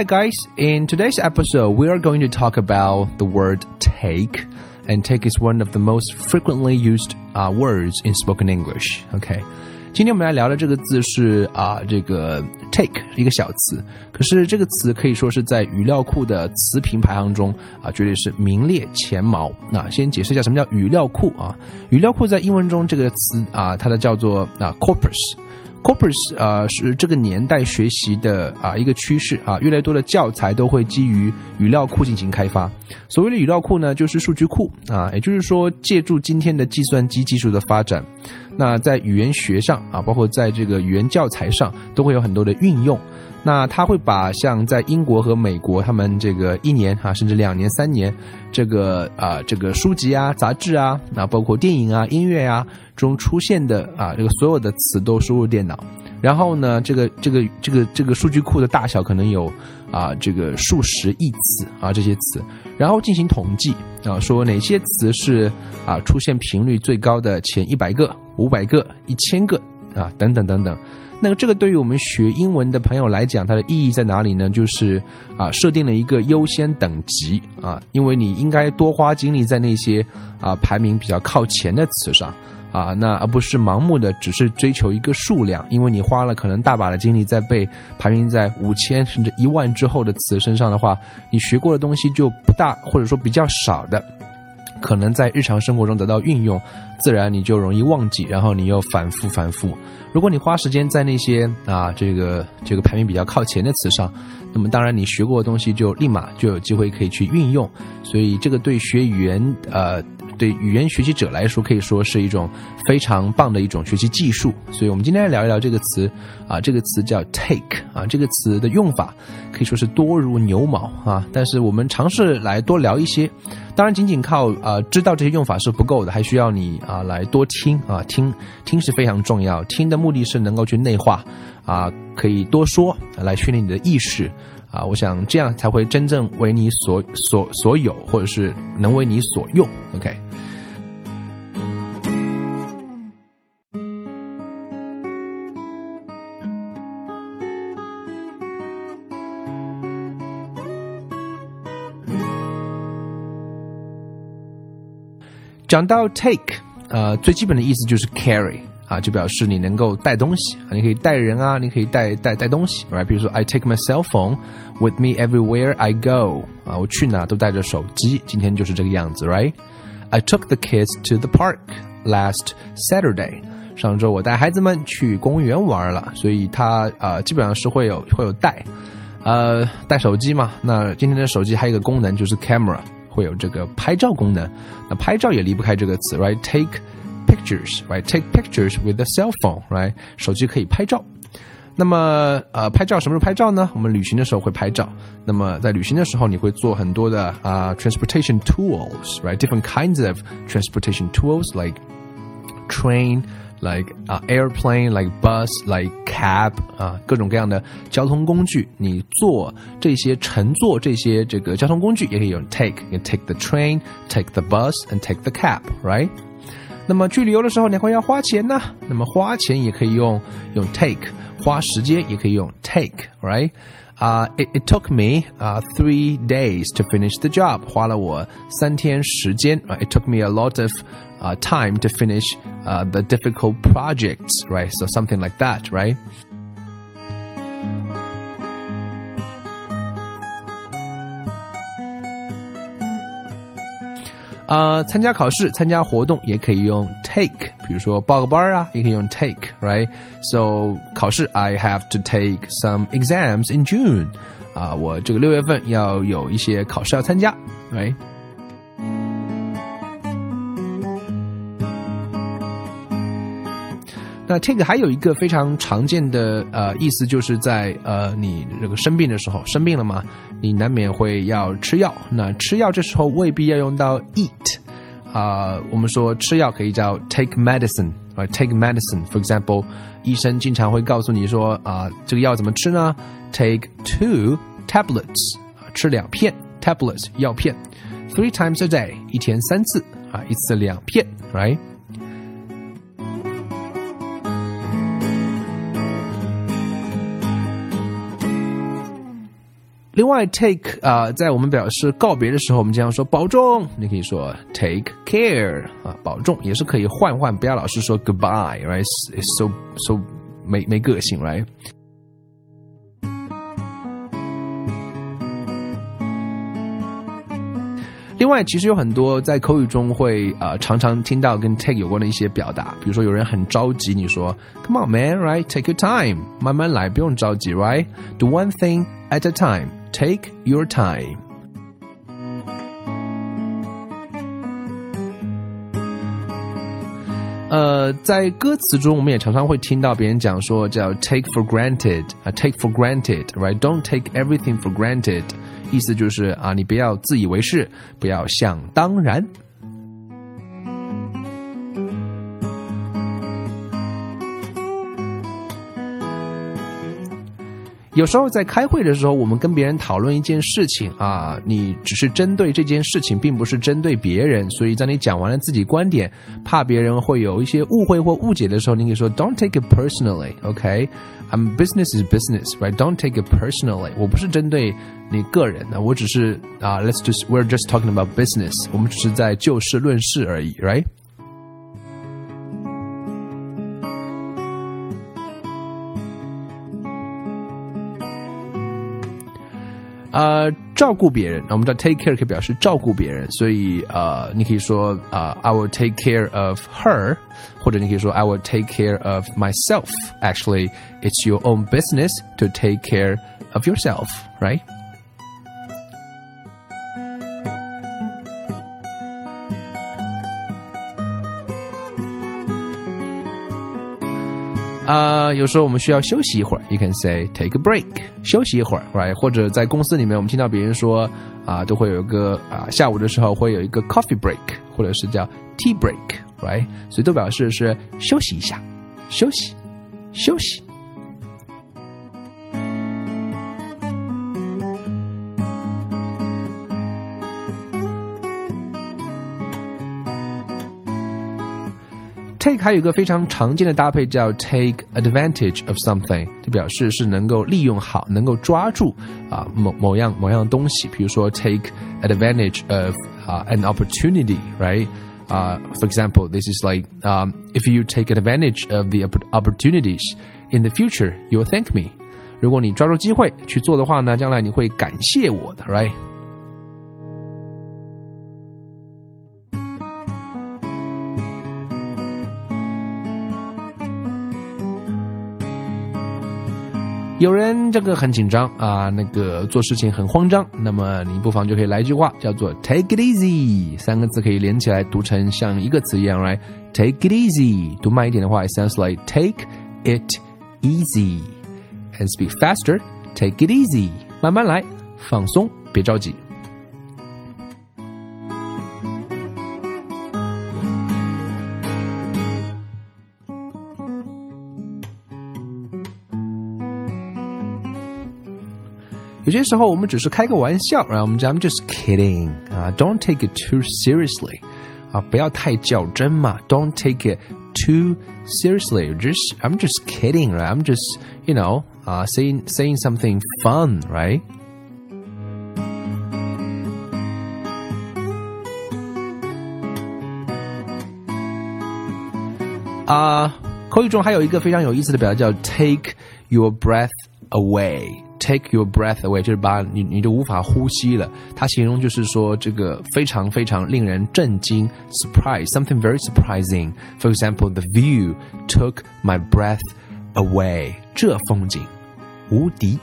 Hi guys, in today's episode we are going to talk about the word take and take is one of the most frequently used uh, words in spoken English. OK，今天我们来聊的这个字是啊、这个 take 一个小词，可是这个词可以说是在语料库的词频排行中啊、绝对是名列前茅。那先解释一下什么叫语料库啊？语料库在英文中这个词啊，它的叫做啊 corpus。 Corpus 呃是这个年代学习的啊一个趋势啊，越来越多的教材都会基于语料库进行开发。所谓的语料库呢，就是数据库啊，也就是说借助今天的计算机技术的发展，那在语言学上啊，包括在这个语言教材上，都会有很多的运用。那他会把像在英国和美国，他们这个一年啊，甚至两年、三年，这个啊，这个书籍啊、杂志啊，那包括电影啊、音乐啊中出现的啊，这个所有的词都输入电脑，然后呢，这个这个这个这个数据库的大小可能有啊，这个数十亿词啊这些词，然后进行统计啊，说哪些词是啊出现频率最高的前一百个、五百个、一千个啊等等等等。那么这个对于我们学英文的朋友来讲，它的意义在哪里呢？就是啊，设定了一个优先等级啊，因为你应该多花精力在那些啊排名比较靠前的词上啊，那而不是盲目的只是追求一个数量，因为你花了可能大把的精力在背排名在五千甚至一万之后的词身上的话，你学过的东西就不大或者说比较少的。可能在日常生活中得到运用，自然你就容易忘记，然后你又反复反复。如果你花时间在那些啊这个这个排名比较靠前的词上，那么当然你学过的东西就立马就有机会可以去运用。所以这个对学语言呃对语言学习者来说，可以说是一种非常棒的一种学习技术。所以我们今天来聊一聊这个词啊，这个词叫 take 啊，这个词的用法可以说是多如牛毛啊。但是我们尝试来多聊一些。当然，仅仅靠呃知道这些用法是不够的，还需要你啊来多听啊，听听是非常重要。听的目的是能够去内化啊，可以多说来训练你的意识啊。我想这样才会真正为你所所所有，或者是能为你所用。OK。讲到 take，呃，最基本的意思就是 carry 啊，就表示你能够带东西啊，你可以带人啊，你可以带带带东西，right？比如说 I take my cell phone with me everywhere I go 啊，我去哪都带着手机，今天就是这个样子，right？I took the kids to the park last Saturday，上周我带孩子们去公园玩了，所以它呃基本上是会有会有带，呃带手机嘛，那今天的手机还有一个功能就是 camera。会有这个拍照功能，那拍照也离不开这个词，right？Take pictures，right？Take pictures with a cell phone，right？手机可以拍照。那么，呃，拍照什么时候拍照呢？我们旅行的时候会拍照。那么，在旅行的时候，你会做很多的啊，transportation tools，right？Different kinds of transportation tools like train。like 啊、uh, airplane, like bus, like cab 啊、uh,，各种各样的交通工具，你坐这些乘坐这些这个交通工具也可以用 take，你 take the train, take the bus, and take the cab, right？ 那么去旅游的时候，你会要花钱呢？那么花钱也可以用用 take，花时间也可以用 take，right？啊、uh,，it it took me 啊、uh, three days to finish the job，花了我三天时间。Uh, it took me a lot of uh, time to finish uh, the difficult projects, right? So something like that, 呃，参加考试、参加活动也可以用 take，比如说报个班啊，也可以用 take，right？So 考试，I have to take some exams in June。啊，我这个六月份要有一些考试要参加，right？那 take 还有一个非常常见的呃意思，就是在呃你这个生病的时候，生病了嘛，你难免会要吃药。那吃药这时候未必要用到 eat 啊、我们说吃药可以叫 take medicine 啊、take medicine。For example，医生经常会告诉你说啊、这个药怎么吃呢？Take two tablets 啊，吃两片 tablets 药片，three times a day 一天三次啊，一次两片，right？另外，take 啊、在我们表示告别的时候，我们经常说保重，你可以说 take care 啊，保重也是可以换换，不要老是说 goodbye，right？It's so so 没没个性，right？另外，其实有很多在口语中会呃常常听到跟 take 有关的一些表达，比如说有人很着急，你说 Come on, man, right? Take your time，慢慢来，不用着急，right? Do one thing at a time. Take your time. 呃，在歌词中，我们也常常会听到别人讲说叫 take for granted 啊，take for granted，right？Don't take everything for granted，意思就是啊，你不要自以为是，不要想当然。 有时候在开会的时候，我们跟别人讨论一件事情啊，你只是针对这件事情，并不是针对别人。所以在你讲完了自己观点，怕别人会有一些误会或误解的时候，你可以说 "Don't take it personally, OK? I'm business is business, right? Don't take it personally." 我不是针对你个人的，我只是啊，Let's just we're just talking about business. 我们只是在就事论事而已，right? 呃，照顾别人，我们知道 take care 可以表示照顾别人，所以呃，你可以说啊、i will take care of her，或者你可以说 I will take care of myself. Actually, it's your own business to take care of yourself, right? 啊、有时候我们需要休息一会儿，you can say take a break，休息一会儿，right？或者在公司里面，我们听到别人说啊、都会有一个啊、下午的时候会有一个 coffee break，或者是叫 tea break，right？所以都表示是休息一下，休息，休息。take 还有一个非常常见的搭配叫 take advantage of something，就表示是能够利用好，能够抓住啊某某样某样东西。比如说 take advantage of 啊、an opportunity，right？啊、for example, this is like um, if you take advantage of the oppor- opportunities in the future, you will thank me. 如果你抓住机会去做的话呢，将来你会感谢我的，right？ 有人这个很紧张啊，那个做事情很慌张，那么你不妨就可以来一句话，叫做 “take it easy”，三个字可以连起来读成像一个词一样来 “take it easy”。读慢一点的话，it sounds like “take it easy”。And speak faster, take it easy，慢慢来，放松，别着急。有些时候我们只是开个玩笑，然后我们讲 I'm just kidding 啊，Don't take it too seriously 啊，不要太较真嘛，Don't take it too seriously. Just I'm just kidding, right? I'm just you know 啊、saying saying something fun, right? 啊、口语中还有一个非常有意思的表达叫 take your breath away。 Take your breath away，就是把你你就无法呼吸了。它形容就是说这个非常非常令人震惊，surprise，something very surprising。For example，the view took my breath away。这风景无敌。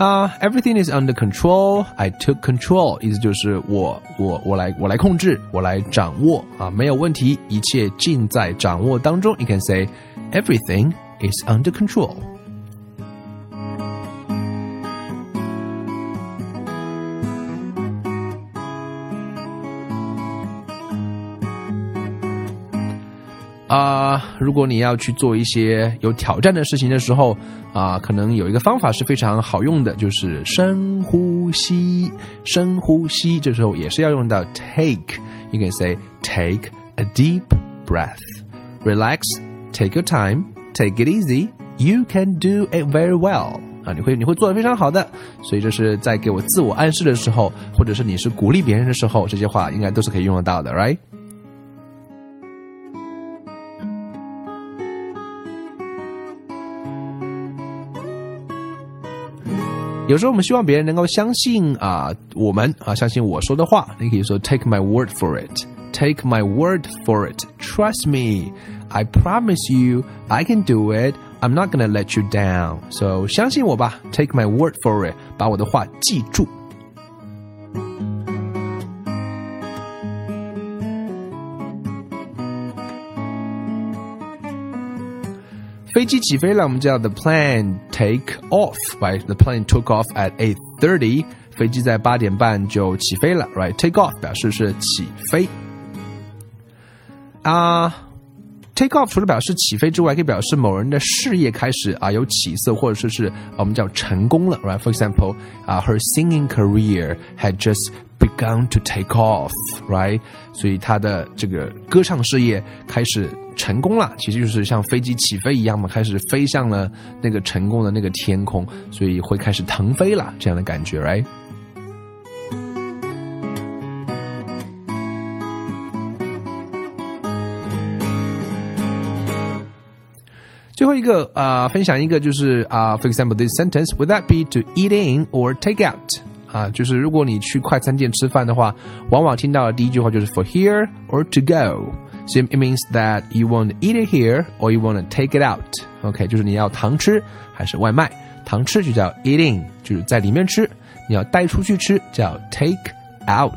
啊、uh,，everything is under control. I took control，意思就是我我我来我来控制，我来掌握啊，没有问题，一切尽在掌握当中。You can say everything is under control. 啊、 啊，如果你要去做一些有挑战的事情的时候，啊、可能有一个方法是非常好用的，就是深呼吸。深呼吸，这时候也是要用到 take。You can say take a deep breath, relax, take your time, take it easy. You can do it very well. 啊，你会你会做的非常好的，所以这是在给我自我暗示的时候，或者是你是鼓励别人的时候，这些话应该都是可以用得到的，right？有时候我们希望别人能够相信啊，我们啊，相信我说的话。你可以说 “Take my word for it”。Take my word for it. Trust me. I promise you, I can do it. I'm not gonna let you down. So 相信我吧。Take my word for it. 把我的话记住。 飞机起飞了，我们叫 the plane take off，right？The plane took off at eight thirty，飞机在八点半就起飞了，right？Take off 表示是起飞。啊、Take off 除了表示起飞之外，可以表示某人的事业开始啊有起色，或者说是我们叫成功了，right？For example，啊、uh,，her singing career had just begun to take off，right？所以她的这个歌唱事业开始成功了，其实就是像飞机起飞一样嘛，开始飞向了那个成功的那个天空，所以会开始腾飞了，这样的感觉，right？最后一个啊、呃，分享一个就是啊、呃、，for example this sentence would that be to eat in or take out 啊，就是如果你去快餐店吃饭的话，往往听到的第一句话就是 for here or to go。So it means that you want to eat it here or you want to take it out. OK，就是你要堂吃还是外卖？堂吃就叫 eating，就是在里面吃；你要带出去吃叫 take out，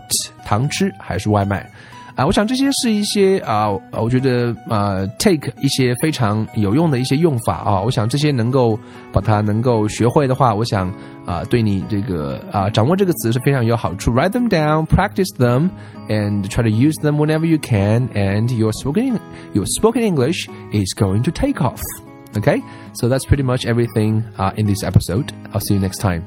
堂吃还是外卖？ 啊，我想这些是一些啊，我觉得啊，take 一些非常有用的一些用法啊，我想这些能够把它能够学会的话，我想啊，对你这个啊掌握这个词是非常有好处。Write them down, practice them, and try to use them whenever you can, and your spoken your spoken English is going to take off. Okay, so that's pretty much everything uh, in this episode. I'll see you next time.